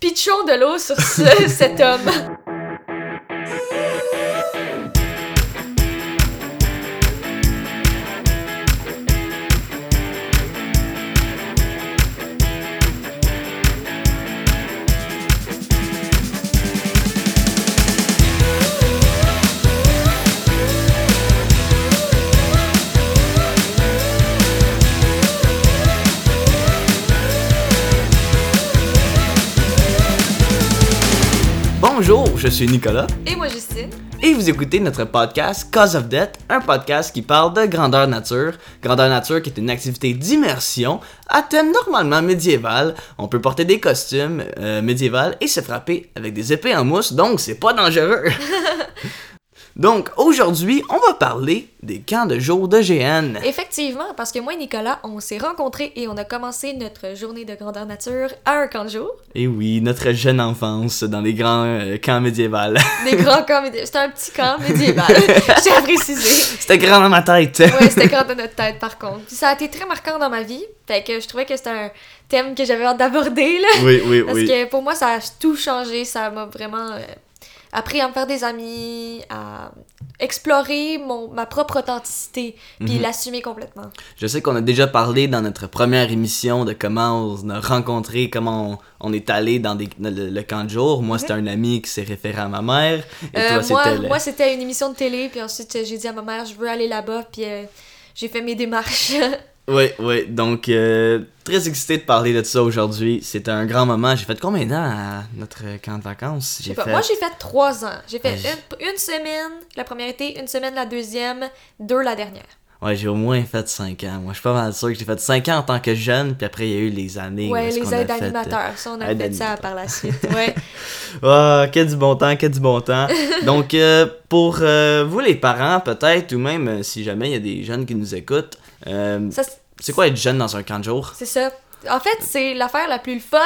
Pitchons de l'eau sur ce- cet homme. Je suis Nicolas Et moi, Justine. et vous écoutez notre podcast Cause of Death, un podcast qui parle de grandeur nature. Grandeur nature qui est une activité d'immersion à thème normalement médiéval. On peut porter des costumes euh, médiévaux et se frapper avec des épées en mousse, donc c'est pas dangereux. donc aujourd'hui, on va parler des camps de jour de GN. Effectivement, parce que moi et Nicolas, on s'est rencontrés et on a commencé notre journée de grandeur nature à un camp de jour. Et oui, notre jeune enfance dans les grands euh, camps médiévaux. Des grands camps médiévaux. C'était un petit camp médiéval. Tiens à préciser. C'était grand dans ma tête. Ouais, c'était grand de notre tête, par contre. Puis ça a été très marquant dans ma vie. Fait que je trouvais que c'était un thème que j'avais hâte d'aborder, là. Oui, oui, Parce oui. que pour moi, ça a tout changé. Ça m'a vraiment euh, appris à me faire des amis, à explorer mon, ma propre authenticité, puis Mhm. l'assumer complètement. Je sais qu'on a déjà parlé dans notre première émission de comment on a rencontré, comment on, on est allé dans, des, le, le camp de jour. Moi, c'était un ami qui s'est référé à ma mère. Et Euh, toi, moi, c'était le- une émission de télé, puis ensuite, j'ai dit à ma mère, je veux aller là-bas, puis euh, j'ai fait mes démarches. Oui, oui. Donc, euh, très excité de parler de ça aujourd'hui. C'était un grand moment. J'ai fait combien temps à notre camp de vacances? Sais pas, Moi, j'ai fait trois ans. J'ai fait Ouais, une, une semaine la première été, une semaine la deuxième, deux la dernière. Ouais, j'ai au moins fait 5 ans. Moi, je suis pas mal sûr que j'ai fait 5 ans en tant que jeune, puis après, il y a eu les années. Ouais, les aides fait, euh, animateurs. Ça, on a aides fait ça par la suite. Ouais. Ah, quel du bon temps, quel du bon temps. Donc, euh, pour euh, vous les parents, peut-être, ou même euh, si jamais il y a des jeunes qui nous écoutent, euh, ça, c'est- quoi être jeune dans un camp de jour? c'est ça. En fait, c'est l'affaire la plus fun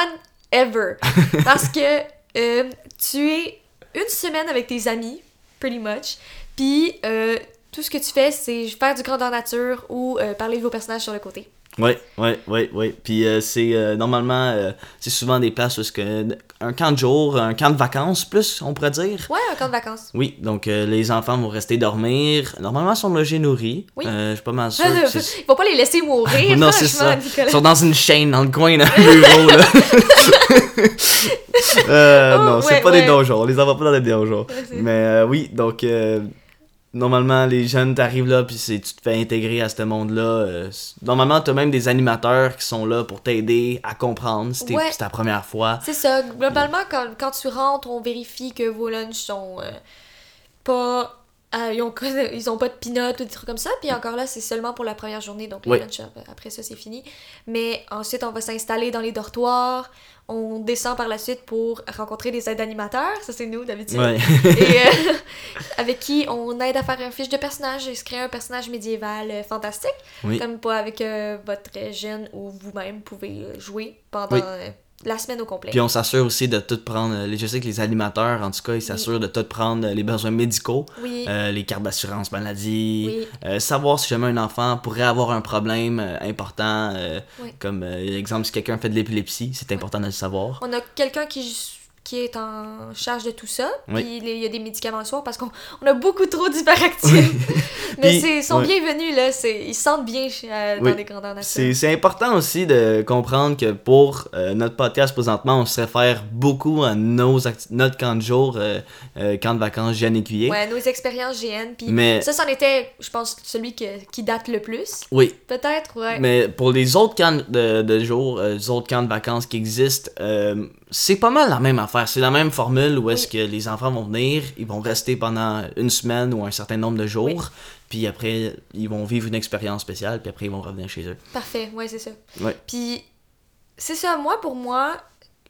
ever. Parce que euh, tu es une semaine avec tes amis, pretty much, puis euh, tout ce que tu fais, c'est faire du grandeur nature ou euh, parler de vos personnages sur le côté. Oui, oui, oui, oui. Puis euh, c'est euh, normalement, euh, c'est souvent des places où que, un camp de jour, un camp de vacances, plus, on pourrait dire. Ouais, un camp de vacances. Oui, donc les enfants vont rester dormir. Normalement, ils sont logés nourris. Oui. Je suis pas mal sûr. que c'est- Il faut pas les laisser mourir, non, c'est ça. Nicolas. Ils sont dans une chaîne dans le coin d'un bureau, là. Oh, non, c'est ouais, pas ouais. des donjons. On les envoie pas dans des donjons. C'est- Mais oui, donc normalement les jeunes t'arrives là puis c'est tu te fais intégrer à ce monde-là. euh, normalement t'as même des animateurs qui sont là pour t'aider à comprendre si Ouais. c'est ta première fois. C'est ça. Globalement, quand, quand tu rentres, on vérifie que vos lunchs sont euh, pas. Euh, ils, ont, ils ont pas de peanuts ou des trucs comme ça. Puis encore là, c'est seulement pour la première journée. Donc les Oui. après ça, c'est fini. Mais ensuite, on va s'installer dans les dortoirs. On descend par la suite pour rencontrer des aides animateurs. Ça, c'est nous d'habitude. Ouais. Et euh, avec qui on aide à faire un fiche de personnage et se créer un personnage médiéval euh, fantastique. Oui. Comme pas avec euh, votre jeune ou vous-même pouvez jouer pendant Oui. La semaine au complet. Puis on s'assure aussi de tout prendre. euh, Je sais que les animateurs, en tout cas, ils s'assurent de tout prendre euh, les besoins médicaux, Oui. euh, les cartes d'assurance maladie, Oui. euh, savoir si jamais un enfant pourrait avoir un problème euh, important, comme exemple si quelqu'un fait de l'épilepsie, c'est important de le savoir. On a quelqu'un qui, qui est en charge de tout ça. Oui. Puis il y a des médicaments le soir parce qu'on on a beaucoup trop d'hyperactifs. Mais Puis, ils sont bienvenus, là. Ils se sentent bien euh, dans les grandeurs nature. C'est c'est important aussi de comprendre que pour euh, notre podcast présentement, on se réfère beaucoup à nos notre camp de jour, euh, euh, camp de vacances Jeanne Écuyer. Ouais, nos expériences GN. Puis Mais- ça, c'en était, je pense, celui que- qui date le plus. Oui, Peut-être, ouais. mais pour les autres camps de, de jour, euh, les autres camps de vacances qui existent, c'est pas mal la même affaire. C'est la même formule où est-ce que les enfants vont venir, ils vont rester pendant une semaine ou un certain nombre de jours, Oui. puis après, ils vont vivre une expérience spéciale, puis après, ils vont revenir chez eux. Parfait, ouais, c'est ça. Ouais. Puis, c'est ça, moi, pour moi,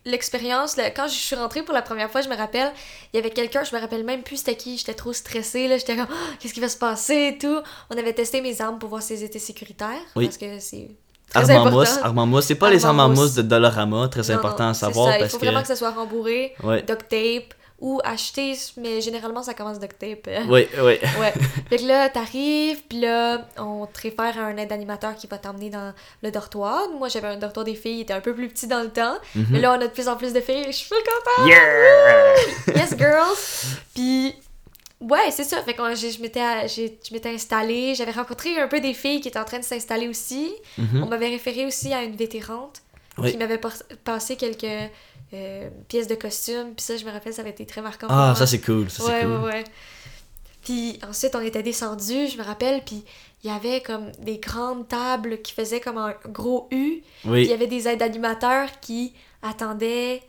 l'expérience, quand je suis rentrée pour la première fois, je me rappelle, il y avait quelqu'un, je me rappelle même plus c'était qui, j'étais trop stressée, là, j'étais comme, Ah, qu'est-ce qui va se passer et tout. On avait testé mes armes pour voir si elles étaient sécuritaires, Oui. parce que c'est en mousse, c'est pas les en mousse. mousse de Dollarama, très Non, important à savoir ça, parce il faut que vraiment que ça soit rembourré, Ouais. duct tape, ou acheter, mais généralement ça commence duct tape. euh. Oui, oui. Ouais. fait que là, t'arrives, puis là, on te réfère à un aide animateur qui va t'emmener dans le dortoir. Moi, j'avais un dortoir des filles, il était un peu plus petit dans le temps. Mhm. Mais là, on a de plus en plus de filles, je suis full contente! Yeah! Yes, girls! Puis, ouais, c'est ça. Fait que je m'étais je m'étais installée, j'avais rencontré un peu des filles qui étaient en train de s'installer aussi. Mhm. On m'avait référé aussi à une vétérante Oui. qui m'avait passé quelques euh, pièces de costume. Puis ça, je me rappelle, ça avait été très marquant. pour Ah, moi. ça c'est cool, ça c'est ouais, cool. ouais, ouais. Puis ensuite, on était descendu, je me rappelle, puis il y avait comme des grandes tables qui faisaient comme un gros U. Puis il y avait des aides animateurs qui attendaient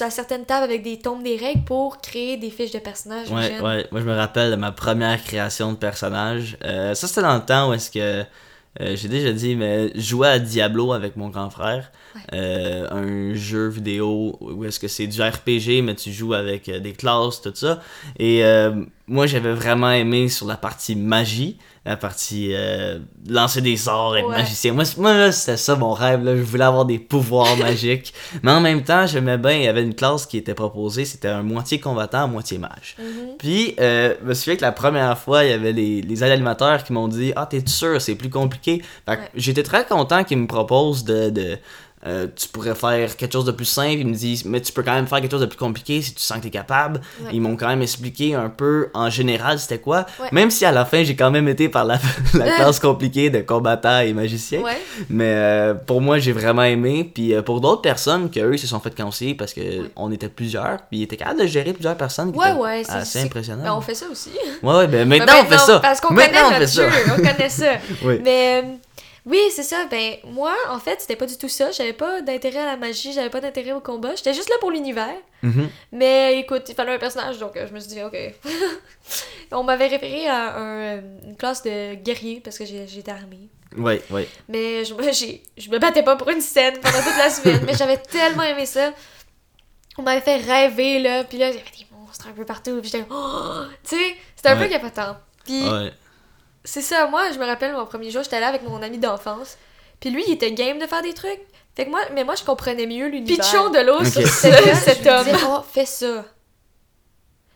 à certaines tables avec des tombes des règles pour créer des fiches de personnages. ouais, ouais. Moi je me rappelle de ma première création de personnage. Euh, ça c'était dans le temps où est-ce que. euh, J'ai déjà dit, mais je jouais à Diablo avec mon grand frère. Ouais. Euh, un jeu vidéo où est-ce que c'est du RPG, mais tu joues avec euh, des classes, tout ça. Et moi, j'avais vraiment aimé sur la partie magie, la partie euh, lancer des sorts, être Ouais. magicien. Moi, moi c'était ça mon rêve. Là. Je voulais avoir des pouvoirs magiques. Mais en même temps, j'aimais bien, il y avait une classe qui était proposée, c'était un moitié combattant, moitié mage. Mhm. Puis, euh, je me souviens que la première fois, il y avait les, les animateurs qui m'ont dit Ah, t'es sûr, c'est plus compliqué. Fait que Ouais. j'étais très content qu'ils me proposent de. de euh, tu pourrais faire quelque chose de plus simple. Ils me disent Mais tu peux quand même faire quelque chose de plus compliqué si tu sens que t'es capable. Ouais. Ils m'ont quand même expliqué un peu en général c'était quoi. Ouais. Même si à la fin, j'ai quand même été par la, la classe compliquée de combattant et magicien. Ouais. Mais euh, pour moi, j'ai vraiment aimé. Puis euh, pour d'autres personnes, que eux se sont fait conseiller parce que on était plusieurs. Puis ils étaient capables de gérer plusieurs personnes. qui Ouais, ouais, c'est assez c'est- impressionnant. Ben, on fait ça aussi. Ouais, ouais, ben maintenant, Ben, on fait ça. Parce qu'on maintenant connaît notre jeu, on connaît ça. Oui. Mais oui, c'est ça. Ben, moi, en fait, c'était pas du tout ça. J'avais pas d'intérêt à la magie, j'avais pas d'intérêt au combat. J'étais juste là pour l'univers. Mhm. Mais écoute, il fallait un personnage, donc euh, je me suis dit, ok. On m'avait référé à un, euh, une classe de guerrier parce que j'ai- j'étais armée. Ouais, ouais. Mais je, je me battais pas pour une scène pendant toute la semaine. mais j'avais tellement aimé ça. On m'avait fait rêver, là. Puis là, avait des monstres un peu partout. Puis j'étais, oh! Tu sais, c'était un Ouais. peu capotant. Puis Ouais. C'est ça, moi, je me rappelle mon premier jour, j'étais là avec mon ami d'enfance. Puis lui, il était game de faire des trucs. Fait que moi, mais moi, je comprenais mieux l'univers. Pitchons de l'eau Ok. sur ce- cet homme. oh, fais ça.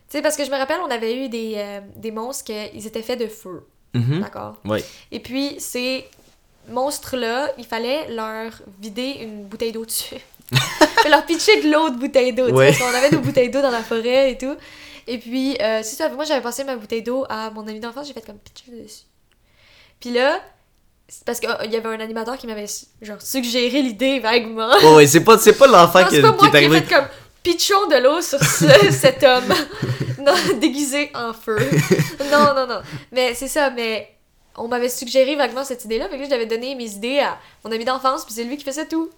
Tu sais, parce que je me rappelle, on avait eu des, euh, des monstres qui étaient faits de feu. Mhm. D'accord? Ouais. Et puis, ces monstres-là, il fallait leur vider une bouteille d'eau dessus. Leur pitcher de l'eau de bouteille d'eau. tu sais, Ouais. Parce qu'on avait nos bouteilles d'eau dans la forêt et tout. Et puis, euh, c'est ça. Moi, j'avais passé ma bouteille d'eau à mon ami d'enfance, j'ai fait comme pitcher dessus. Puis là, c'est parce qu'il y avait un animateur qui m'avait genre suggéré l'idée vaguement. Ouais, ouais, c'est pas, c'est pas l'enfant qui, c'est pas moi est qui ai arrivé. fait comme pitchons de l'eau sur ce- cet homme non, déguisé en feu. Non, non, non. Mais c'est ça, mais on m'avait suggéré vaguement cette idée-là, fait que là, j'avais donné mes idées à mon ami d'enfance, puis c'est lui qui faisait tout.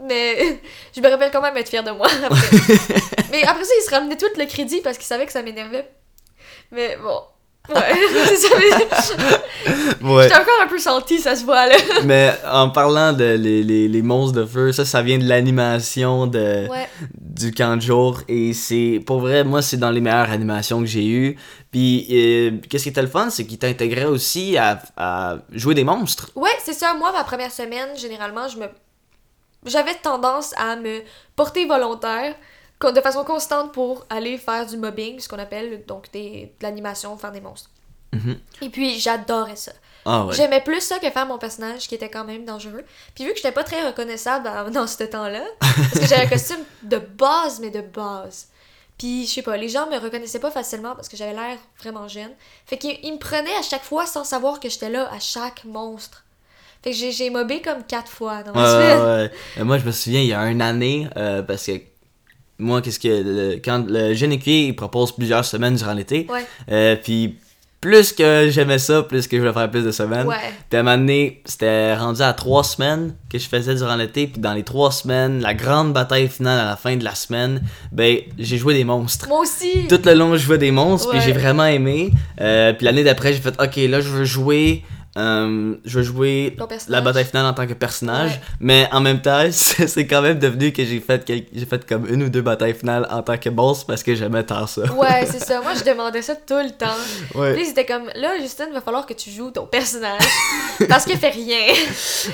Mais je me rappelle quand même être fière de moi après. mais après ça, il se ramenait tout le crédit parce qu'il savait que ça m'énervait. Mais bon. Ouais, Ouais. J'étais encore un peu salty, ça se voit là. Mais en parlant de les, les, les monstres de feu, ça, ça vient de l'animation de, Ouais. du camp de jour. Et c'est, pour vrai, moi, c'est dans les meilleures animations que j'ai eues. Puis, euh, qu'est-ce qui était le fun, c'est qu'il t'intégrait aussi à, à jouer des monstres. Ouais, c'est ça. Moi, ma première semaine, généralement, je me. J'avais tendance à me porter volontaire de façon constante pour aller faire du mobbing, ce qu'on appelle donc des, de l'animation, faire des monstres. Mhm. Et puis, j'adorais ça. Ah ouais. J'aimais plus ça que faire mon personnage qui était quand même dangereux. Puis, vu que j'étais pas très reconnaissable dans, dans ce temps-là, parce que j'avais un costume de base, mais de base. Puis, je sais pas, les gens me reconnaissaient pas facilement parce que j'avais l'air vraiment jeune. Fait qu'ils ils me prenaient à chaque fois sans savoir que j'étais là à chaque monstre. Fait que j'ai- mobé comme quatre fois dans Ouais, ma ouais, semaine. ouais. Euh, Moi, je me souviens, il y a une année, euh, parce que moi, qu'est-ce que. le- quand le jeune écuyer, il propose plusieurs semaines durant l'été. Ouais. euh, puis, plus que j'aimais ça, plus que je voulais faire plus de semaines. Ouais. Puis à un moment donné, c'était rendu à trois semaines que je faisais durant l'été. Puis dans les trois semaines, la grande bataille finale à la fin de la semaine, ben, j'ai joué des monstres. Moi aussi. Tout le long, je jouais des monstres, puis j'ai vraiment aimé. Euh, puis l'année d'après, j'ai fait, ok, là, je veux jouer. Euh, je veux jouer la bataille finale en tant que personnage, Ouais. mais en même temps, c'est quand même devenu que j'ai fait, j'ai fait comme une ou deux batailles finales en tant que boss parce que j'aimais tant ça. Ouais, c'est ça. Moi, je demandais ça tout le temps. Ouais. Puis c'était comme, là, Justine, va falloir que tu joues ton personnage. parce qu'il fait rien.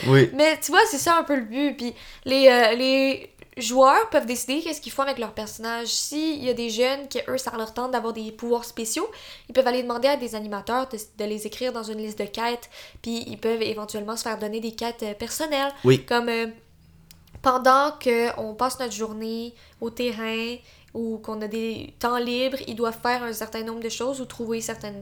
Oui. Mais tu vois, c'est ça un peu le but. Puis les, euh, les joueurs peuvent décider qu'est-ce qu'ils font avec leur personnage. S'il y a des jeunes qui, eux, ça leur tente d'avoir des pouvoirs spéciaux, ils peuvent aller demander à des animateurs de, de les écrire dans une liste de quêtes, puis ils peuvent éventuellement se faire donner des quêtes euh, personnelles. Oui. Comme euh, pendant qu'on passe notre journée au terrain ou qu'on a des temps libres, ils doivent faire un certain nombre de choses ou trouver certains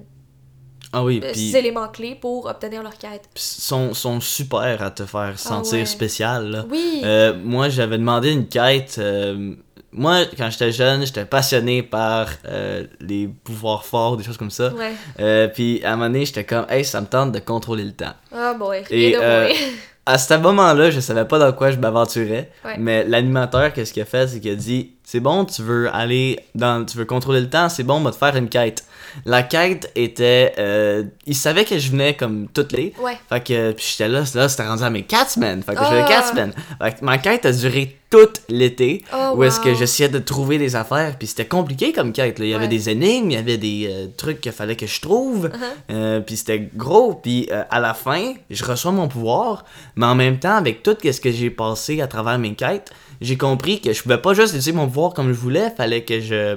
Ah oui, euh, éléments clés pour obtenir leur quête. sont, sont super à te faire sentir Ah ouais. spécial. Là. Oui! Euh, moi, j'avais demandé une quête. euh, moi, quand j'étais jeune, j'étais passionné par euh, les pouvoirs forts, des choses comme ça. ouais. Puis à un moment donné, j'étais comme, hey, ça me tente de contrôler le temps. Ah boy, Et, de. À ce moment-là, je savais pas dans quoi je m'aventurais. Ouais. Mais l'animateur, qu'est-ce qu'il a fait, c'est qu'il a dit C'est bon, tu veux aller dans. Tu veux contrôler le temps, c'est bon, on va te faire une quête. La quête était. euh, il savait que je venais comme toutes les. Ouais. Fait que. Puis j'étais là, là, c'était rendu à mes 4 semaines. Fait que je faisais Ah. 4 semaines. Fait que ma quête a duré toute l'été. Oh, où est-ce que j'essayais de trouver des affaires. Puis c'était compliqué comme quête. Là. Il y avait Ouais. des énigmes, il y avait des euh, trucs qu'il fallait que je trouve. Euh, puis c'était gros. Puis euh, à la fin, je reçois mon pouvoir. Mais en même temps, avec tout ce que j'ai passé à travers mes quêtes, j'ai compris que je pouvais pas juste utiliser mon pouvoir comme je voulais. Fallait que je.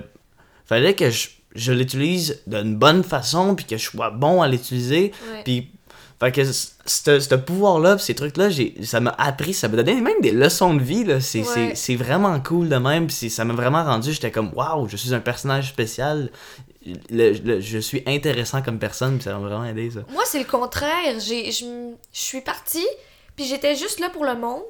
Fallait que je, je l'utilise d'une bonne façon. Puis que je sois bon à l'utiliser. Puis. Fait que ce pouvoir-là, ces trucs-là, ça m'a appris, ça m'a donné même des leçons de vie. C'est Ouais. vraiment cool de même. c'est- ça m'a vraiment rendu, j'étais comme, waouh, je suis un personnage spécial. Le- le- je suis intéressant comme personne, pis ça m'a vraiment aidé, ça. Moi, c'est le contraire. Je, suis partie, puis j'étais juste là pour le monde.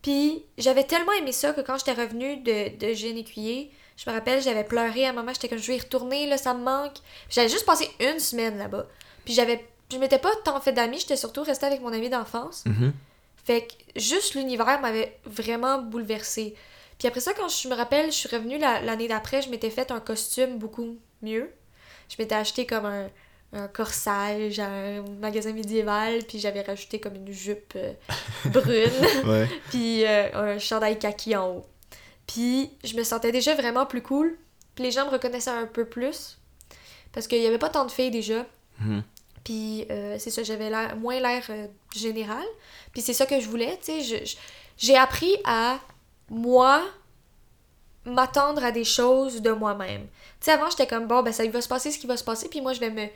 Puis j'avais tellement aimé ça que quand j'étais revenue de, de Écuyer, je me rappelle, j'avais pleuré à un moment, j'étais comme, je vais y retourner, là, ça me manque. J'avais juste passé une semaine là-bas. Puis j'avais, je m'étais pas tant fait d'amis, j'étais surtout restée avec mon ami d'enfance. Mhm. Fait que juste l'univers m'avait vraiment bouleversée. Puis après ça, quand je me rappelle, je suis revenue la- l'année d'après, je m'étais fait un costume beaucoup mieux. Je m'étais acheté comme un, un corsage à un magasin médiéval, puis j'avais rajouté comme une jupe euh, brune, Ouais. puis euh, un chandail kaki en haut. Puis je me sentais déjà vraiment plus cool, puis les gens me reconnaissaient un peu plus, parce qu'il y avait pas tant de filles déjà. Mhm. Puis euh, c'est ça, j'avais l'air, moins l'air euh, général. Puis c'est ça que je voulais, tu sais. J'ai appris à, moi, m'attendre à des choses de moi-même. Tu sais, avant, j'étais comme, bon, ben ça va se passer ce qui va se passer, puis moi, je vais me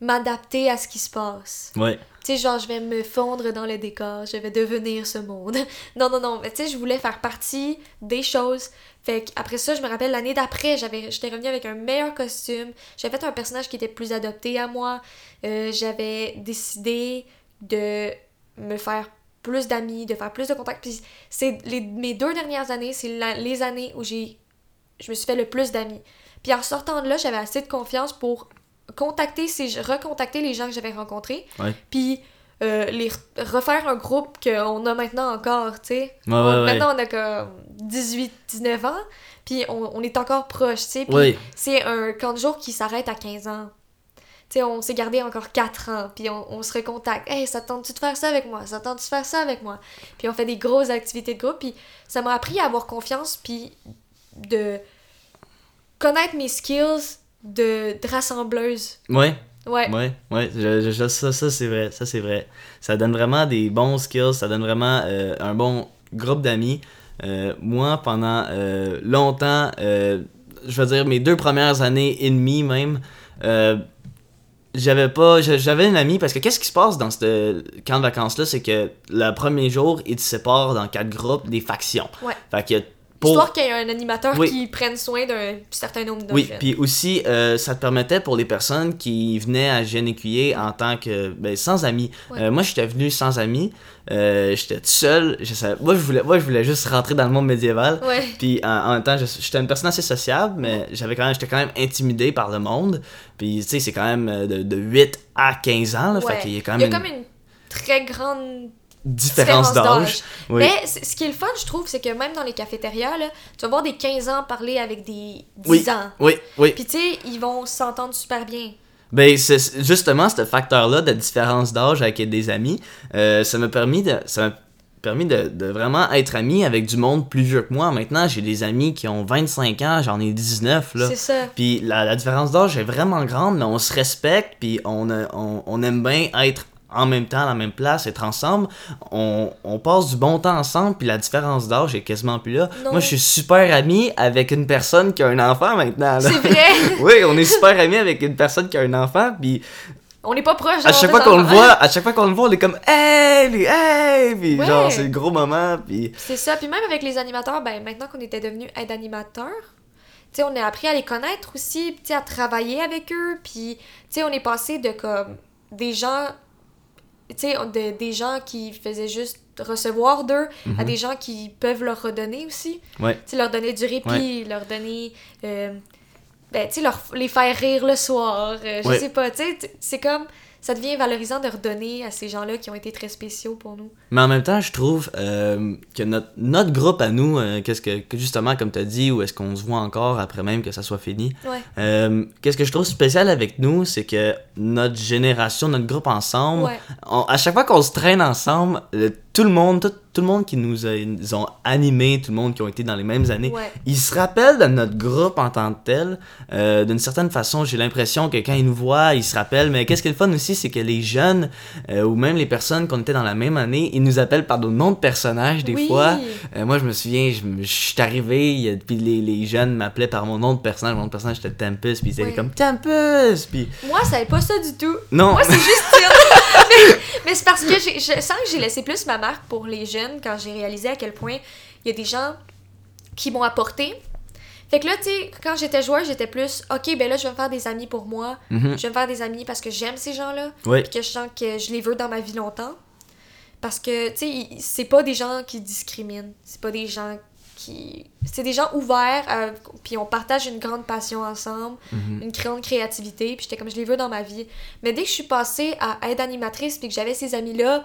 m'adapter à ce qui se passe. Ouais. Tu sais, genre, je vais me fondre dans le décor, je vais devenir ce monde. non, non, non, mais tu sais, je voulais faire partie des choses. Fait qu'après ça, je me rappelle l'année d'après, j'avais, j'étais revenue avec un meilleur costume. J'avais fait un personnage qui était plus adopté à moi. Euh, j'avais décidé de me faire plus d'amis, de faire plus de contacts. Puis c'est les, mes deux dernières années, c'est la- les années où j'ai, je me suis fait le plus d'amis. Puis en sortant de là, j'avais assez de confiance pour contacter ces, recontacter les gens que j'avais rencontrés. Puis euh, les re- refaire un groupe qu'on a maintenant encore, tu sais. Ouais, ouais. Maintenant, on a comme 18, 19 ans, puis on, on est encore proches, tu sais. Puis c'est un camp de jour qui s'arrête à 15 ans. Tu sais, on s'est gardé encore 4 ans, puis on, on se recontacte. Hey, ça te tente-tu de faire ça avec moi? Ça te tente-tu de faire ça avec moi? Puis on fait des grosses activités de groupe, puis ça m'a appris à avoir confiance, puis de connaître mes skills de, de rassembleuse. Ouais. Ouais. Ouais, ouais, je, je- ça, ça c'est vrai, ça c'est vrai. Ça donne vraiment des bons skills, ça donne vraiment euh, un bon groupe d'amis. Euh, moi, pendant euh, longtemps, je veux dire mes deux premières années et demie même, j'avais pas, j'a- j'avais une amie parce que qu'est-ce qui se passe dans ce camp de vacances là, c'est que le premier jour, ils te séparent dans quatre groupes, des factions. Ouais. Fait que pour Histoire qu'il y ait un animateur Oui. qui prenne soin d'un certain nombre de Oui, puis aussi, euh, ça te permettait pour les personnes qui venaient à Jeune Écuyer en tant que. Ben, sans amis. Ouais. Euh, moi, j'étais venu sans amis. Euh, j'étais tout seul. Je savais, moi, je voulais, moi, je voulais juste rentrer dans le monde médiéval. Puis en, en même temps, j'étais une personne assez sociable, mais j'avais quand même, j'étais quand même intimidé par le monde. Puis tu sais, c'est quand même euh, de, de 8 à 15 ans. Là, Ouais. Fait qu'il y a quand Il y même a une comme une très grande différence d'âge. Oui. Mais ce qui est le fun, je trouve, c'est que même dans les cafétérias, là, tu vas voir des 15 ans parler avec des 10 Oui. ans. Oui, oui. Puis tu sais, ils vont s'entendre super bien. Ben, c'est justement ce facteur-là de différence d'âge avec des amis, euh, ça m'a permis de. Ça permis de, de vraiment être ami avec du monde plus vieux que moi. Maintenant, j'ai des amis qui ont 25 ans, j'en ai 19, là. C'est ça. Puis la, la différence d'âge est vraiment grande, mais on se respecte, puis on, a- on, on aime bien être en même temps, à la même place, être ensemble, on, on passe du bon temps ensemble, puis la différence d'âge est quasiment plus là. Non. Moi, je suis super ami avec une personne qui a un enfant maintenant. C'est vrai! oui, on est super amis avec une personne qui a un enfant, puis On n'est pas proche à d'avoir chaque fois qu'on le voit, à chaque fois qu'on le voit, on est comme hey, hey, puis Ouais. genre c'est le gros moment, puis C'est ça. Puis même avec les animateurs, ben maintenant qu'on était devenus aide animateurs, tu sais, on a appris à les connaître aussi, tu sais, à travailler avec eux, puis tu sais, on est passé de comme des gens, tu sais, des gens qui faisaient juste recevoir d'eux à des gens qui peuvent leur redonner aussi. ouais. Tu sais, leur donner du répit, leur donner. euh, ben, tu sais, leur, les faire rire le soir. euh, je Ouais. sais pas, tu sais, c'est comme. Ça devient valorisant de redonner à ces gens-là qui ont été très spéciaux pour nous. Mais en même temps, je trouve euh, que notre, notre groupe à nous, euh, qu'est-ce que, que justement, comme tu as dit, où est-ce qu'on se voit encore après même que ça soit fini, Ouais. euh, qu'est-ce que je trouve spécial avec nous, c'est que notre génération, notre groupe ensemble, Ouais. on- à chaque fois qu'on se traîne ensemble, le- tout le monde, tout, tout le monde qui nous, a- ont animés, tout le monde qui ont été dans les mêmes années, Ouais. ils se rappellent de notre groupe en tant que tel. Euh, D'une certaine façon, j'ai l'impression que quand ils nous voient, ils se rappellent. Mais qu'est-ce qui est le fun aussi, c'est que les jeunes, euh, ou même les personnes qu'on était dans la même année, ils nous appellent par nos noms de personnages des Oui. fois. Euh, moi, je me souviens, je, suis arrivé, a- puis les, les jeunes m'appelaient par mon nom de personnage. Mon nom de personnage, c'était Tempest, puis ils étaient Ouais. comme Tempest, puis... Moi, ça savais pas ça du tout. Non! Moi, c'est juste. mais mais c'est parce que j'ai- je sens que j'ai laissé plus ma marque pour les jeunes quand j'ai réalisé à quel point il y a des gens qui m'ont apporté. Fait que là, tu sais, quand j'étais joueur, j'étais plus, ok, ben là, je vais me faire des amis pour moi. Mhm. Je vais me faire des amis parce que j'aime ces gens-là. Puis que je sens que je les veux dans ma vie longtemps. Parce que, tu sais, c'est pas des gens qui discriminent. C'est pas des gens qui. C'est des gens ouverts, à- puis on partage une grande passion ensemble, Mhm. une grande créativité, puis j'étais comme je les veux dans ma vie. Mais dès que je suis passée à aide animatrice, puis que j'avais ces amis-là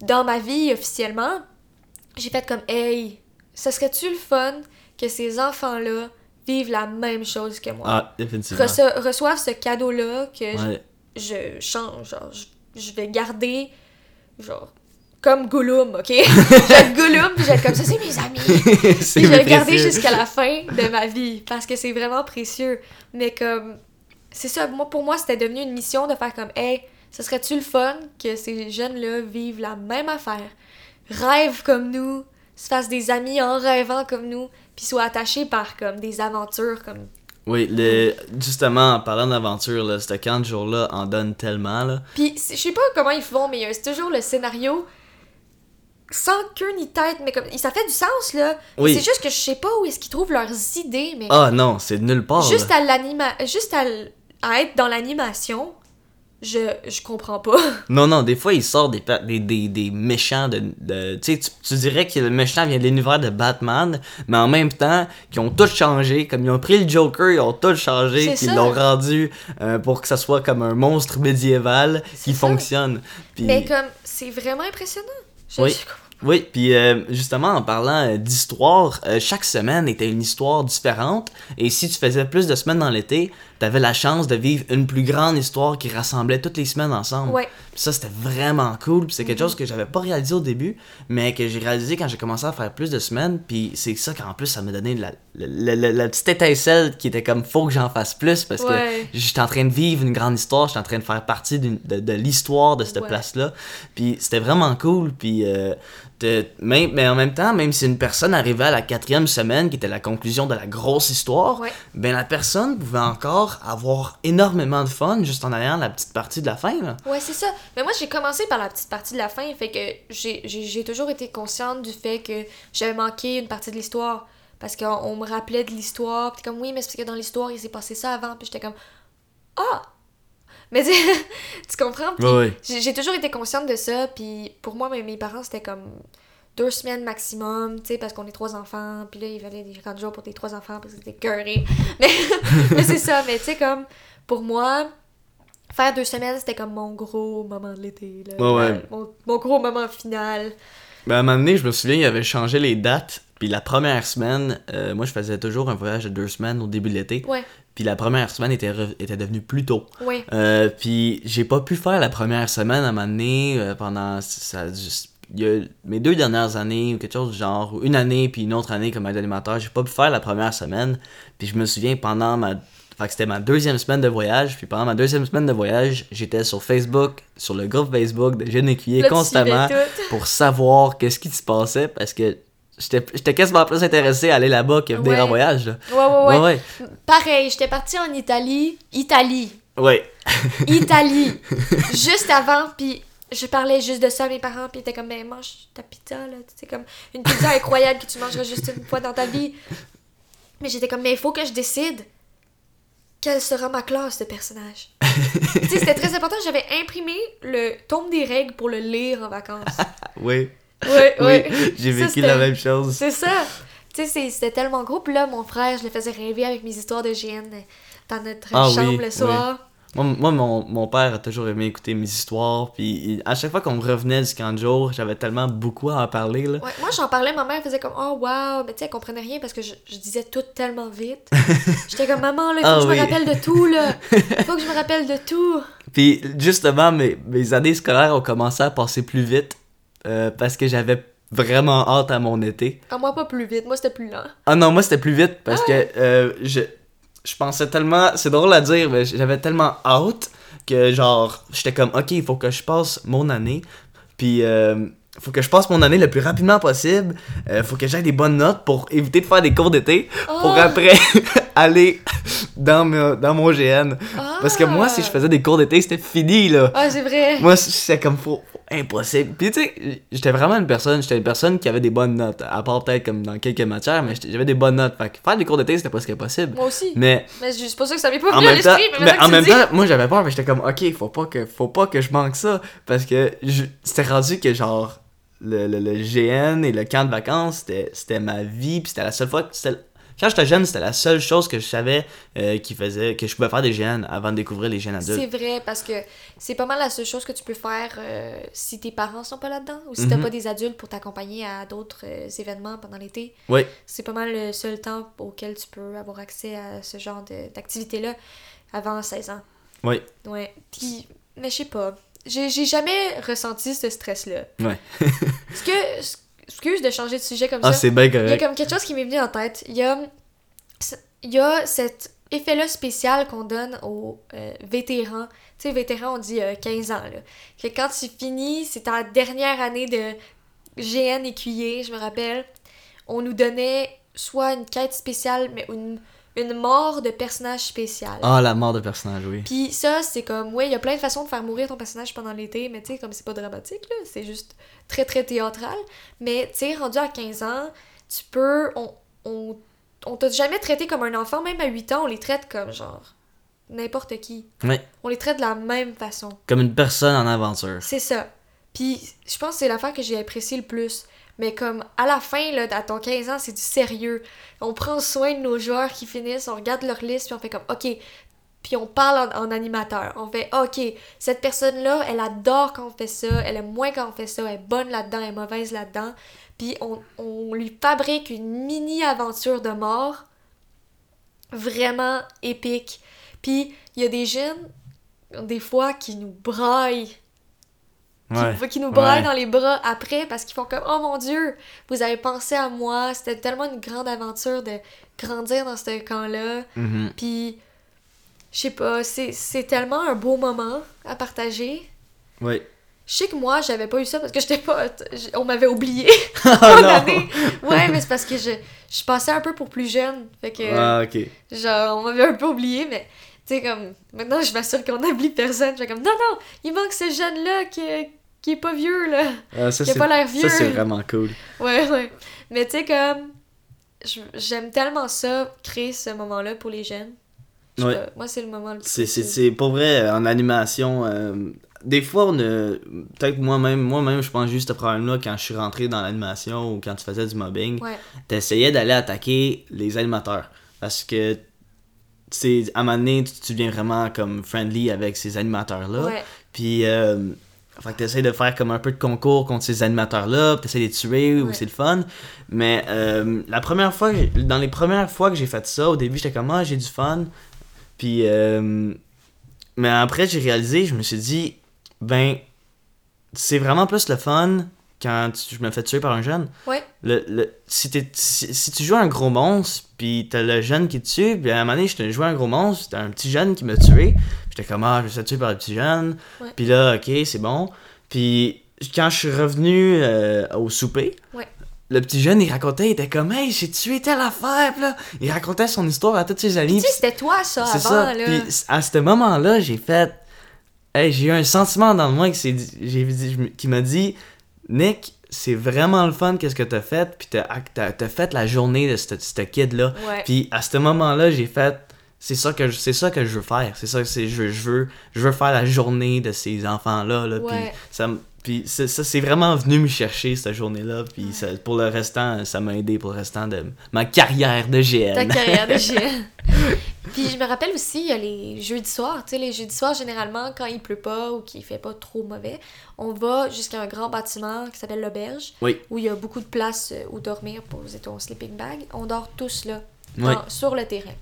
dans ma vie officiellement, j'ai fait comme, hey, ce serait-tu le fun que ces enfants-là vivent la même chose que moi? Ah, définitivement. Reço- reçoivent ce cadeau-là que je change, genre, je, je vais garder, genre, comme Gollum, ok? être Gollum, puis je vais être comme ça, c'est mes amis. c'est je vais le garder jusqu'à la fin de ma vie, parce que c'est vraiment précieux. Mais comme, c'est ça, moi, pour moi, c'était devenu une mission de faire comme, hey, ce serait-tu le fun que ces jeunes-là vivent la même affaire, rêvent comme nous, se fassent des amis en rêvant comme nous, puis soient attachés par, comme, des aventures, comme, Oui, le, justement, en parlant d'aventure, là, ce camp de jour-là en donne tellement, là. Puis, je sais pas comment ils font, mais c'est toujours le scénario sans queue ni tête, mais comme ça fait du sens là. Oui. C'est juste que je sais pas où est-ce qu'ils trouvent leurs idées, mais Ah non, c'est de nulle part, juste là. à l'anima, juste à, l- à être dans l'animation, je je comprends pas. Non, non, des fois, il sort des, des, des, des méchants de... de tu sais, tu- dirais que le méchant vient de l'univers de Batman, mais en même temps, qui ont tout changé, comme ils ont pris le Joker, ils ont tout changé, puis ils l'ont rendu euh, pour que ça soit comme un monstre médiéval qui ça. fonctionne. Mais comme c'est vraiment impressionnant. Je- Oui. je Oui, puis euh, justement en parlant euh, d'histoire, euh, chaque semaine était une histoire différente et si tu faisais plus de semaines dans l'été, t'avais la chance de vivre une plus grande histoire qui rassemblait toutes les semaines ensemble. Ouais. Puis ça c'était vraiment cool, puis c'est quelque chose que j'avais pas réalisé au début, mais que j'ai réalisé quand j'ai commencé à faire plus de semaines, puis c'est ça qu'en plus ça m'a donné la, la, la- la petite étincelle qui était comme faut que j'en fasse plus parce Ouais. que j'étais en train de vivre une grande histoire, j'étais en train de faire partie d'une- de, de l'histoire de cette Ouais. place-là. Puis c'était vraiment cool. Puis même, mais en même temps, même si une personne arrivait à la quatrième semaine, qui était la conclusion de la grosse histoire, Ouais. ben la personne pouvait encore avoir énormément de fun juste en ayant la petite partie de la fin. Là. Ouais, c'est ça. Mais moi, j'ai commencé par la petite partie de la fin, fait que j'ai- toujours été consciente du fait que j'avais manqué une partie de l'histoire. Parce qu'on on me rappelait de l'histoire, puis comme oui, mais c'est parce que dans l'histoire, il s'est passé ça avant, puis j'étais comme Ah! Mais tu, tu comprends? J'ai toujours été consciente de ça, puis pour moi, mes, parents, c'était comme deux semaines maximum, tu sais, parce qu'on est trois enfants, puis là, il fallait des 40 jours pour tes trois enfants, parce que c'était cœuré. Mais, mais c'est ça, mais tu sais, comme, pour moi, faire deux semaines, c'était comme mon gros moment de l'été, là. Ouais, ouais. Mon, mon gros moment final. Ben, à un moment donné, je me souviens, il avait changé les dates. Puis la première semaine, euh, moi je faisais toujours un voyage de deux semaines au début de l'été. Ouais, Puis la première semaine était, re- était devenue plus tôt. ouais, Euh, puis j'ai pas pu faire la première semaine à un moment donné euh, pendant ça, il y a mes deux dernières années ou quelque chose du genre ou une année puis une autre année comme aide animateur j'ai pas pu faire la première semaine puis je me souviens pendant ma Fait que c'était ma deuxième semaine de voyage. Puis pendant ma deuxième semaine de voyage, j'étais sur Facebook, sur le groupe Facebook de Jeune Écuyer constamment pour savoir qu'est-ce qui se passait parce que j'étais quasiment plus intéressé à aller là-bas que venir Ouais. en voyage. là. Ouais, ouais, ouais. ouais. Pareil, j'étais partie en Italie. Italie. Ouais. Italie. juste avant, puis je parlais juste de ça à mes parents, puis ils étaient comme, mais mange ta pizza, là. C'est comme une pizza incroyable que tu mangeras juste une fois dans ta vie. Mais j'étais comme, mais il faut que je décide quelle sera ma classe de personnage. tu sais, c'était très important. J'avais imprimé le tome des règles pour le lire en vacances. Oui. Ouais, ouais. Oui. J'ai vécu la même chose. C'est ça. Tu sais, c'était tellement gros. Puis là, mon frère, je le faisais rêver avec mes histoires de GN dans notre Ah oui, chambre le oui. soir. Moi, moi, mon, mon père a toujours aimé écouter mes histoires. Puis à chaque fois qu'on revenait du camp de jour, j'avais tellement beaucoup à en parler. Là. Ouais, moi, j'en parlais, ma mère faisait comme Oh, wow, mais tu sais, elle comprenait rien parce que je, je disais tout tellement vite. J'étais comme Maman, là, il faut Ah que je me rappelle de tout, là. Il faut que je me rappelle de tout. Puis justement, mes, mes années scolaires ont commencé à passer plus vite euh, parce que j'avais vraiment hâte à mon été. Ah, moi, pas plus vite, moi, c'était plus lent. Ah non, moi c'était plus vite parce Ah que euh, je, je pensais tellement. C'est drôle à dire, mais j'avais tellement hâte que genre, j'étais comme, ok, il faut que je passe mon année. Puis. Euh, faut que je passe mon année le plus rapidement possible. Euh, faut que j'aie des bonnes notes pour éviter de faire des cours d'été. Pour Ah! après aller dans, me- dans mon GN. Parce que moi, Ah! si je faisais des cours d'été, c'était fini là. Ah, c'est vrai. Moi, c'est comme faux, impossible. Puis tu sais, j'étais vraiment une personne, j'étais une personne qui avait des bonnes notes, à part peut-être comme dans quelques matières, mais j'avais des bonnes notes. Fait que faire des cours d'été, c'était presque impossible. Moi aussi. Mais Mais c'est pas ça que ça m'est pas en venu à l'esprit, mais, en même temps, moi j'avais peur, mais j'étais comme, ok, faut pas que, faut pas que je manque ça, parce que je- c'était rendu que genre le, le, le GN et le camp de vacances, c'était c'était ma vie, puis c'était la seule fois, que- c'était- quand j'étais jeune, c'était la seule chose que je savais euh, qui faisait que je pouvais faire des GN avant de découvrir les GN adultes. C'est vrai, parce que c'est pas mal la seule chose que tu peux faire euh, si tes parents sont pas là-dedans ou si t'as Mhm. pas des adultes pour t'accompagner à d'autres euh, événements pendant l'été. Oui. C'est pas mal le seul temps auquel tu peux avoir accès à ce genre d'activité-là avant 16 ans. Oui. Ouais. Puis, mais je sais pas. J'ai jamais ressenti ce stress-là. Ouais. Est-ce que. Excuse de changer de sujet comme Ah, ça. c'est bien Il y a comme quelque chose qui m'est venu en tête. Il y a, il y a cet effet-là spécial qu'on donne aux euh, vétérans. Tu sais, vétérans, on dit euh, 15 ans. Là. Que quand tu finis, c'est ta dernière année de GN écuyer, je me rappelle, on nous donnait soit une quête spéciale, mais une, une mort de personnage spécial. Ah, la mort de personnage, oui. Puis ça, c'est comme, ouais, il y a plein de façons de faire mourir ton personnage pendant l'été, mais tu sais, comme c'est pas dramatique, là, c'est juste très très théâtral. Mais tu sais, rendu à 15 ans, tu peux. On, on, on t'a jamais traité comme un enfant, même à 8 ans, on les traite comme genre n'importe qui. Ouais. On les traite de la même façon. Comme une personne en aventure. C'est ça. Puis je pense que c'est l'affaire que j'ai apprécié le plus. Mais comme à la fin, là, à ton 15 ans, c'est du sérieux. On prend soin de nos joueurs qui finissent, on regarde leur liste, puis on fait comme, OK. Puis on parle en, animateur. On fait, OK, cette personne-là, elle adore quand on fait ça, elle aime moins quand on fait ça, elle est bonne là-dedans, elle est mauvaise là-dedans. Puis on, on lui fabrique une mini-aventure de mort vraiment épique. Puis il y a des jeunes, des fois, qui nous braillent qui, qui nous braillent Ouais. dans les bras après parce qu'ils font comme Oh mon Dieu, vous avez pensé à moi. C'était tellement une grande aventure de grandir dans ce camp-là. Mhm. Puis, je sais pas, c'est c'est tellement un beau moment à partager. Oui. Je sais que moi, j'avais pas eu ça parce que j'étais pas. On m'avait oublié Oh année. Ouais, mais c'est parce que je, je passais un peu pour plus jeune. Fait que. Ah, ok. Genre, on m'avait un peu oublié, mais tu sais, comme, maintenant, je m'assure qu'on n'oublie personne. Je fais comme, non, non, il manque ce jeune-là qui, qui est pas vieux, là. Ah, ça, Qui a pas l'air vieux. Ça, c'est vraiment cool. Ouais, ouais. Mais tu sais, comme, j'aime tellement ça, créer ce moment-là pour les jeunes. Ouais. pas, moi, c'est le moment le plus. C'est, pour vrai, en animation, euh, des fois, on a, peut-être moi-même, moi-même, je pense juste ce problème-là quand je suis rentré dans l'animation ou quand tu faisais du mobbing, Ouais. t'essayais d'aller attaquer les animateurs. Parce que, c'est à un moment donné, tu, tu deviens vraiment comme friendly avec ces animateurs-là. Ouais. Puis, euh, fait que t'essayes de faire comme un peu de concours contre ces animateurs-là, t'essayes de les tuer, ou Ouais. c'est le fun. Mais euh, la première fois, dans les premières fois que j'ai fait ça, au début, j'étais comme, ah, j'ai du fun. Puis, euh, mais après, j'ai réalisé, je me suis dit, ben, c'est vraiment plus le fun quand tu- je me fais tuer par un jeune. Ouais. Le, le, si, si, si tu joues un gros monstre, puis t'as le jeune qui te tue, puis à un moment donné, je te joué un gros monstre, c'était un petit jeune qui m'a tué. J'étais comme, ah, je me suis tuer par le petit jeune. Puis là, ok, c'est bon. Puis quand je suis revenu euh, au souper, Ouais. le petit jeune, il racontait, il était comme, hey, j'ai tué telle affaire, puis là, il racontait son histoire à tous ses amis. Tu sais, c'était toi, ça, avant, ça. là. Puis à ce moment-là, j'ai fait. Hey, j'ai eu un sentiment dans moi qui, dit- qui m'a dit Nick, c'est vraiment le fun qu'est-ce que t'as fait, puis t'as, t'as, t'as fait la journée de ce kid-là. Ouais. Puis à ce moment-là, j'ai fait. C'est ça que je, c'est ça que je veux faire. C'est ça que c'est, je, veux- je veux je veux faire la journée de ces enfants-là. Là, puis Ouais. ça, me- puis ça, c'est vraiment venu me chercher cette journée-là. Puis ça- pour le restant, ça m'a aidé pour le restant de ma carrière de GN. ta carrière de GN. Puis je me rappelle aussi, il y a les jeudis soirs. Tu sais, les jeudis soirs, généralement, quand il pleut pas ou qu'il fait pas trop mauvais, on va jusqu'à un grand bâtiment qui s'appelle l'auberge, Oui. où il y a beaucoup de place euh, où dormir, poser ton sleeping bag. On dort tous là, Oui. sur le terrain.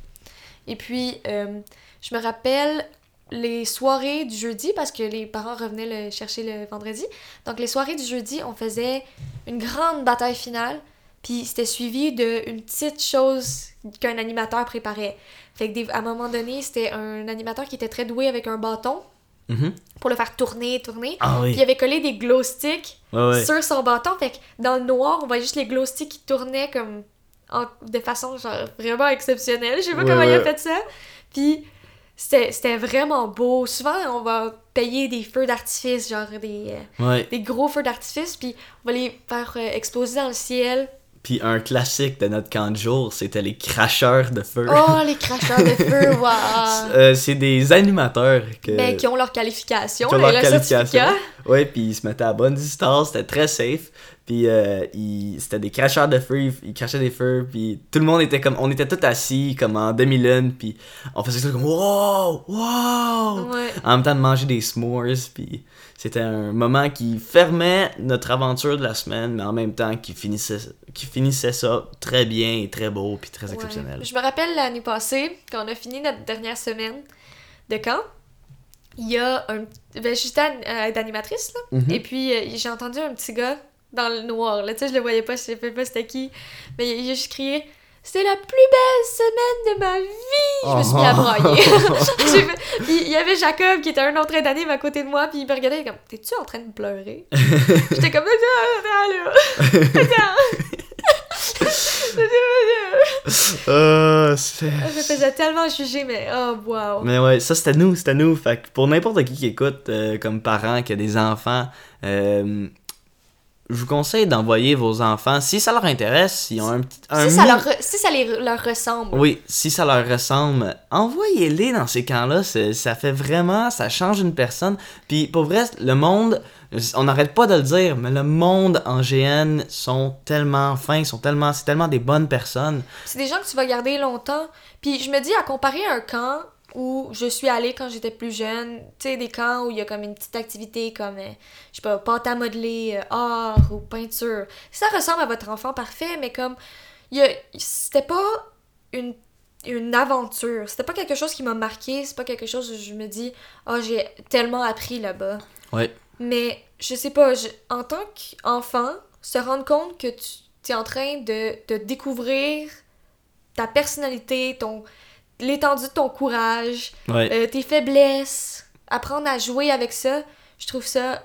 Et puis, euh, je me rappelle les soirées du jeudi, parce que les parents revenaient le chercher le vendredi. Donc, les soirées du jeudi, on faisait une grande bataille finale. Puis c'était suivi d'une petite chose qu'un animateur préparait. Fait que des- à un moment donné, c'était un animateur qui était très doué avec un bâton Mhm. pour le faire tourner, tourner. Ah Puis il avait collé des glow sticks sur son bâton. Fait que dans le noir, on voyait juste les glow sticks qui tournaient comme en- de façon genre vraiment exceptionnelle. Je sais pas comment il a fait ça. Puis c'était vraiment beau. Souvent, on va payer des feux d'artifice, genre des, euh, Ouais. des gros feux d'artifice, puis on va les faire euh, exploser dans le ciel. Puis un classique de notre camp de jour, c'était les cracheurs de feu. Oh, les cracheurs de feu, waouh! Euh, c'est des animateurs que... Ben, qui ont leur qualification, qui ont là, leur le qualification. Ouais, puis ils se mettaient à bonne distance, c'était très safe. Puis euh, c'était des cracheurs de feu, ils, crachaient des feux, puis tout le monde était comme... On était tous assis comme en demi-lune, puis on faisait ça comme « Wow! Wow! Ouais. En même temps de manger des s'mores, puis c'était un moment qui fermait notre aventure de la semaine, mais en même temps qui finissait, qui finissait ça très bien et très beau, puis très Ouais. exceptionnel. Je me rappelle l'année passée, quand on a fini notre dernière semaine de camp, il y a un. Ben, j'étais euh, d'animatrice, là. Mhm. Et puis, euh, j'ai entendu un petit gars dans le noir, là. Tu sais, je le voyais pas, je sais pas c'était qui. Mais il a juste crié C'était la plus belle semaine de ma vie! Je me suis mis à Oh. brailler. Il y avait Jacob qui était un autre d'anime à côté de moi, puis il me regardait comme T'es-tu en train de pleurer? J'étais comme Attends, attends, là. Euh, c'est- Je me faisais tellement juger, mais oh, wow. Mais ouais, ça c'était nous, c'était nous. Fait que pour n'importe qui qui écoute, euh, comme parent, qui a des enfants, euh, je vous conseille d'envoyer vos enfants, si ça leur intéresse, s'ils ont un petit... un Si ça, leur, si ça les, leur ressemble. Oui, si ça leur ressemble, envoyez-les dans ces camps-là. Ça fait vraiment, ça change une personne. Puis pour vrai, le monde, on n'arrête pas de le dire, mais le monde en GN sont tellement fins, sont tellement, c'est tellement des bonnes personnes. C'est des gens que tu vas garder longtemps. Puis je me dis, à comparer un camp où je suis allée quand j'étais plus jeune, tu sais, des camps où il y a comme une petite activité comme, euh, je sais pas, pâte à modeler, euh, art ou peinture. Ça ressemble à votre enfant parfait, mais comme, c'était pas une, une aventure. C'était pas quelque chose qui m'a marqué. C'est pas quelque chose où je me dis, oh, j'ai tellement appris là-bas. Ouais. Mais je sais pas, je- en tant qu'enfant, se rendre compte que tu es en train de, de découvrir ta personnalité, ton l'étendue de ton courage, Ouais. euh, tes faiblesses, apprendre à jouer avec ça, je trouve ça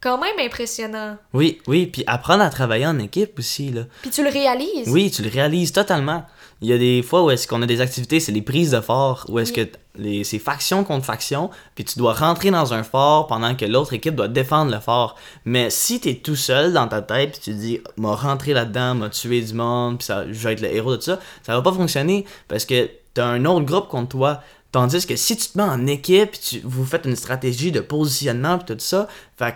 quand même impressionnant. Oui, oui, puis apprendre à travailler en équipe aussi, là. Puis tu le réalises. Oui, tu le réalises totalement. Il y a des fois où est-ce qu'on a des activités, c'est les prises de fort, où est-ce Oui. que les, c'est faction contre faction, puis tu dois rentrer dans un fort pendant que l'autre équipe doit défendre le fort. Mais si t'es tout seul dans ta tête, puis tu te dis, m'a rentré là-dedans, m'a tué du monde, puis ça, je vais être le héros de tout ça, ça va pas fonctionner parce que t'as un autre groupe contre toi. Tandis que si tu te mets en équipe, tu, vous faites une stratégie de positionnement, puis tout ça, fait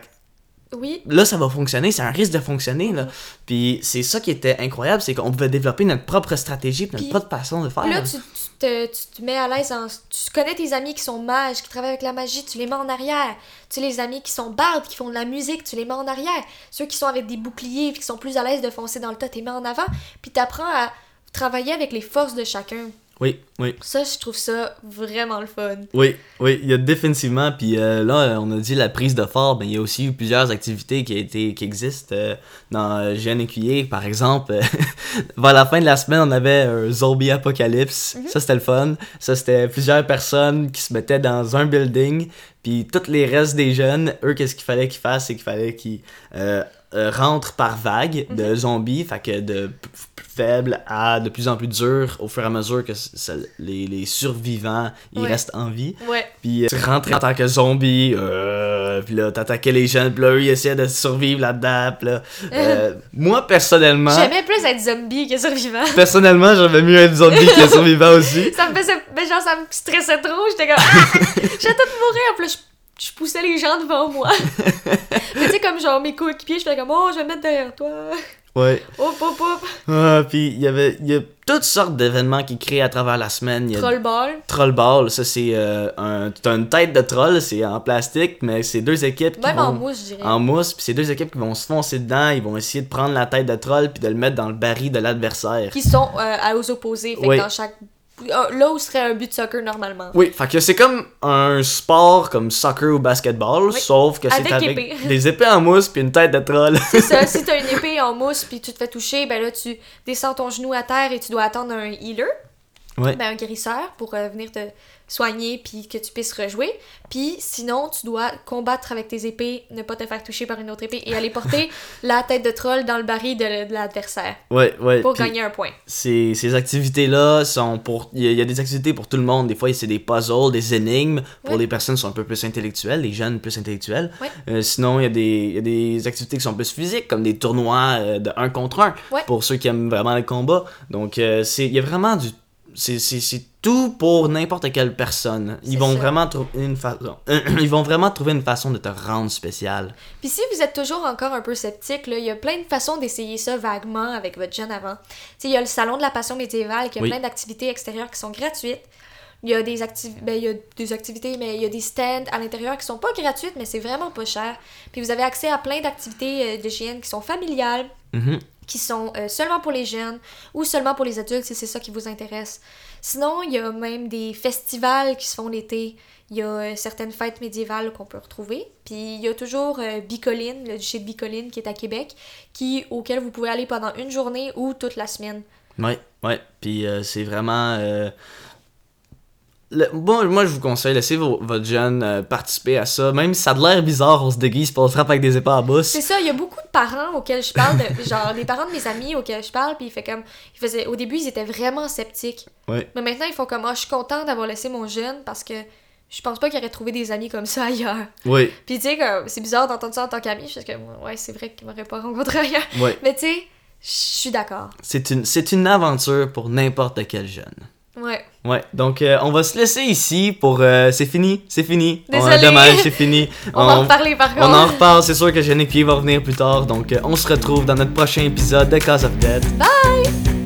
Oui. là, ça va fonctionner, c'est un risque de fonctionner, là. Puis c'est ça qui était incroyable, c'est qu'on pouvait développer notre propre stratégie, puis notre propre façon de faire. Là, tu, tu te, tu te mets à l'aise en... Tu connais tes amis qui sont mages, qui travaillent avec la magie, tu les mets en arrière. Tu sais, les amis qui sont bardes, qui font de la musique, tu les mets en arrière. Ceux qui sont avec des boucliers, puis qui sont plus à l'aise de foncer dans le tas, tu les mets en avant. Puis t'apprends à travailler avec les forces de chacun. Oui, oui. Ça, je trouve ça vraiment le fun. Oui, oui, il y a définitivement. Puis euh, là, on a dit la prise de fort, mais il y a aussi eu plusieurs activités qui, a été, qui existent euh, dans euh, Jeanne Écuyer. Par exemple, euh, vers la fin de la semaine, on avait un zombie apocalypse. Ça, c'était le fun. Ça, c'était plusieurs personnes qui se mettaient dans un building. Puis tous les restes des jeunes, eux, qu'est-ce qu'il fallait qu'ils fassent? C'est qu'il fallait qu'ils rentrent par vague de zombies. Fait que de faible à de plus en plus dur au fur et à mesure que ça- les, les survivants ils Ouais. restent en vie. Ouais. Puis euh, tu rentrais en tant que zombie, euh, puis là t'attaquais les jeunes, puis là eux, ils essayaient de survivre là-dedans. là, euh, moi personnellement, J'aimais plus être zombie que survivant. personnellement j'aimais mieux être zombie que survivant aussi. ça me faisait. genre, ça me stressait trop. J'étais comme. Ah! J'étais tout mourir. Puis là, je, je poussais les gens devant moi. Mais tu sais, comme genre mes coéquipiers, j'étais comme, oh, je vais me mettre derrière toi. Ouais. Hop, hop, hop. Ah, puis il y avait y a toutes sortes d'événements qui créent à travers la semaine. Trollball. Trollball, ça c'est euh, un, une tête de troll, c'est en plastique, mais c'est deux équipes qui Même vont en mousse, je dirais. en mousse, puis c'est deux équipes qui vont se foncer dedans, ils vont essayer de prendre la tête de troll puis de le mettre dans le baril de l'adversaire. Qui sont euh, à aux opposés. Fait que dans chaque. Euh, Là où serait un but de soccer normalement. Oui, fait que c'est comme un sport comme soccer ou basketball, Oui. sauf que c'est Avec avec épée. des épées en mousse puis une tête de troll. C'est ça, si t'as une épée en mousse puis tu te fais toucher, ben là tu descends ton genou à terre et tu dois attendre un healer, Ouais. ben un guérisseur pour euh, venir te soigner puis que tu puisses rejouer. Puis sinon, tu dois combattre avec tes épées, ne pas te faire toucher par une autre épée et aller porter la tête de troll dans le baril de, de l'adversaire Ouais, ouais. pour gagner un point. Ces, ces activités-là sont pour. Il y, a- il y a des activités pour tout le monde. Des fois, c'est des puzzles, des énigmes pour Ouais. les personnes qui sont un peu plus intellectuelles, les jeunes plus intellectuels. Ouais. Euh, sinon, il y, a des, il y a des activités qui sont plus physiques, comme des tournois euh, de 1 contre 1 Ouais. pour ceux qui aiment vraiment le combat. Donc, euh, il y a vraiment du. C'est tout pour n'importe quelle personne. Ils vont, ça. vraiment trouver une façon, ils vont vraiment trouver une façon de te rendre spécial. Puis si vous êtes toujours encore un peu sceptique, il y a plein de façons d'essayer ça vaguement avec votre jeune avant. Il y a le salon de la passion médiévale qui a Oui. plein d'activités extérieures qui sont gratuites. Il y a des activités, ben, il y a des activités, mais il y a des stands à l'intérieur qui sont pas gratuites, mais c'est vraiment pas cher. Puis vous avez accès à plein d'activités euh, de GN qui sont familiales, Mhm. Qui sont euh, seulement pour les jeunes ou seulement pour les adultes si c'est ça qui vous intéresse. Sinon, il y a même des festivals qui se font l'été. Il y a euh, certaines fêtes médiévales qu'on peut retrouver. Puis il y a toujours euh, Bicoline, le duché de Bicoline qui est à Québec, qui, auquel vous pouvez aller pendant une journée ou toute la semaine. Ouais, ouais. Puis euh, c'est vraiment. Le- bon, moi, je vous conseille, laissez vos- votre jeune euh, participer à ça. Même si ça a l'air bizarre, on se déguise, puis on se frappe avec des épées à bosse. C'est ça, il y a beaucoup de parents auxquels je parle, de, genre des parents de mes amis auxquels je parle, puis il fait comme, ils faisaient, au début ils étaient vraiment sceptiques, Ouais. mais maintenant ils font comme, ah, je suis contente d'avoir laissé mon jeune parce que je pense pas qu'il aurait trouvé des amis comme ça ailleurs. Oui, Puis tu sais, c'est bizarre d'entendre ça en tant qu'ami, parce que ouais, c'est vrai qu'il m'aurait pas rencontré ailleurs. ouais. Mais tu sais, je suis d'accord. C'est une, c'est une aventure pour n'importe quel jeune. Ouais. Ouais, donc euh, on va se laisser ici pour... euh, c'est fini, c'est fini. Désolé. On- dommage, c'est fini. On, va en reparler par contre. on en reparle, c'est sûr que Yannick va revenir plus tard. Donc euh, on se retrouve dans notre prochain épisode de Cause of Death. Bye!